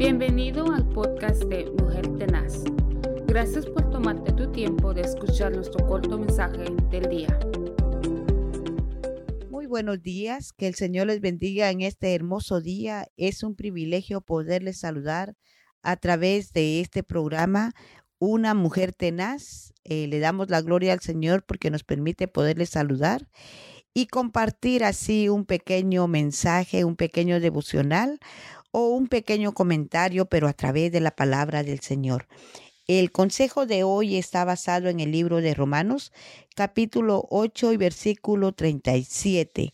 Bienvenido al podcast de Mujer Tenaz. Gracias por tomarte tu tiempo de escuchar nuestro corto mensaje del día. Muy buenos días, que el Señor les bendiga en este hermoso día. Es un privilegio poderles saludar a través de este programa Una Mujer Tenaz. Eh, le damos la gloria al Señor porque nos permite poderles saludar y compartir así un pequeño mensaje, un pequeño devocional o un pequeño comentario, pero a través de la palabra del Señor. El consejo de hoy está basado en el libro de Romanos, capítulo 8 y versículo 37.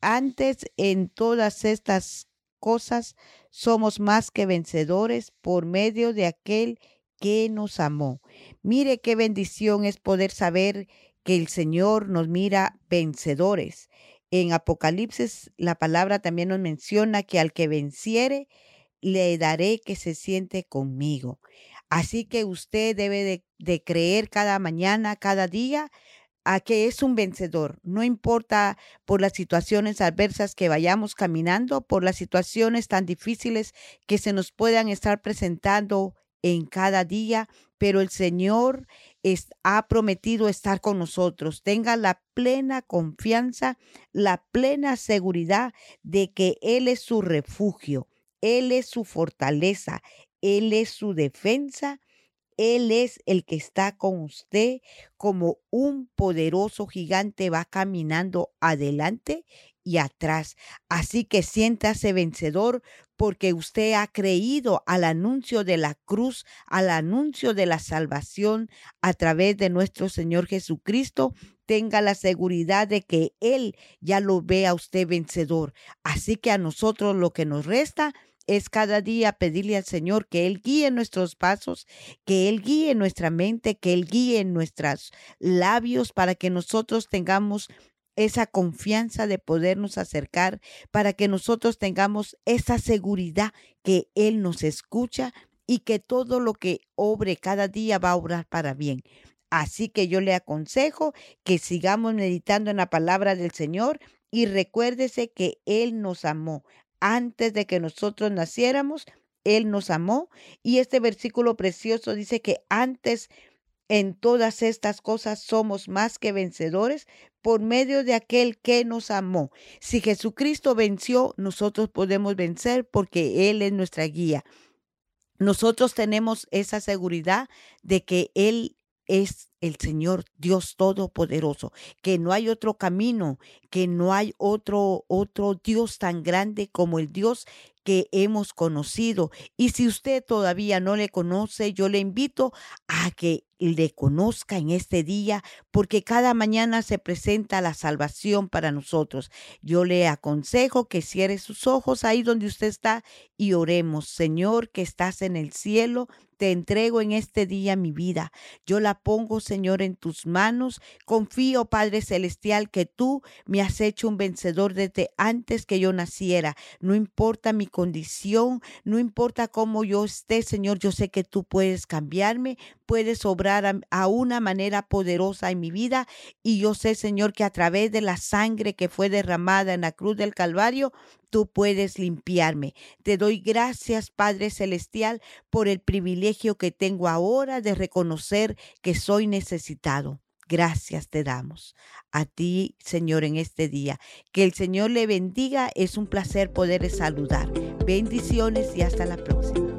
Antes en todas estas cosas somos más que vencedores por medio de aquel que nos amó. Mire qué bendición es poder saber que el Señor nos mira vencedores. En Apocalipsis la palabra también nos menciona que al que venciere, le daré que se siente conmigo. Así que usted debe de, creer cada mañana, cada día, a que es un vencedor. No importa por las situaciones adversas que vayamos caminando, por las situaciones tan difíciles que se nos puedan estar presentando en cada día, pero el Señor ha prometido estar con nosotros. Tenga la plena confianza, la plena seguridad de que Él es su refugio, Él es su fortaleza, Él es su defensa. Él es el que está con usted como un poderoso gigante va caminando adelante y atrás. Así que siéntase vencedor porque usted ha creído al anuncio de la cruz, al anuncio de la salvación a través de nuestro Señor Jesucristo. Tenga la seguridad de que Él ya lo ve a usted vencedor. Así que a nosotros lo que nos resta es cada día pedirle al Señor que Él guíe nuestros pasos, que Él guíe nuestra mente, que Él guíe nuestros labios para que nosotros tengamos esa confianza de podernos acercar para que nosotros tengamos esa seguridad que Él nos escucha y que todo lo que obre cada día va a obrar para bien. Así que yo le aconsejo que sigamos meditando en la palabra del Señor y recuérdese que Él nos amó. Antes de que nosotros naciéramos, Él nos amó. Y este versículo precioso dice que antes en todas estas cosas somos más que vencedores por medio de aquel que nos amó. Si Jesucristo venció, nosotros podemos vencer porque Él es nuestra guía. Nosotros tenemos esa seguridad de que Él es el Señor Dios Todopoderoso, que no hay otro camino, que no hay otro otro Dios tan grande como el Dios que hemos conocido. Y si usted todavía no le conoce, yo le invito a que le conozca en este día, porque cada mañana se presenta la salvación para nosotros. Yo le aconsejo que cierre sus ojos ahí donde usted está y oremos. Señor, que estás en el cielo, te entrego en este día mi vida. Yo la pongo, Señor, en tus manos. Confío, Padre Celestial, que tú me has hecho un vencedor desde antes que yo naciera. No importa mi condición, no importa cómo yo esté, Señor, yo sé que tú puedes cambiarme, puedes obrar a, una manera poderosa en mi vida y yo sé, Señor, que a través de la sangre que fue derramada en la cruz del Calvario, tú puedes limpiarme. Te doy gracias, Padre Celestial, por el privilegio que tengo ahora de reconocer que soy necesitado. Gracias te damos a ti, Señor, en este día. Que el Señor le bendiga. Es un placer poder saludar. Bendiciones y hasta la próxima.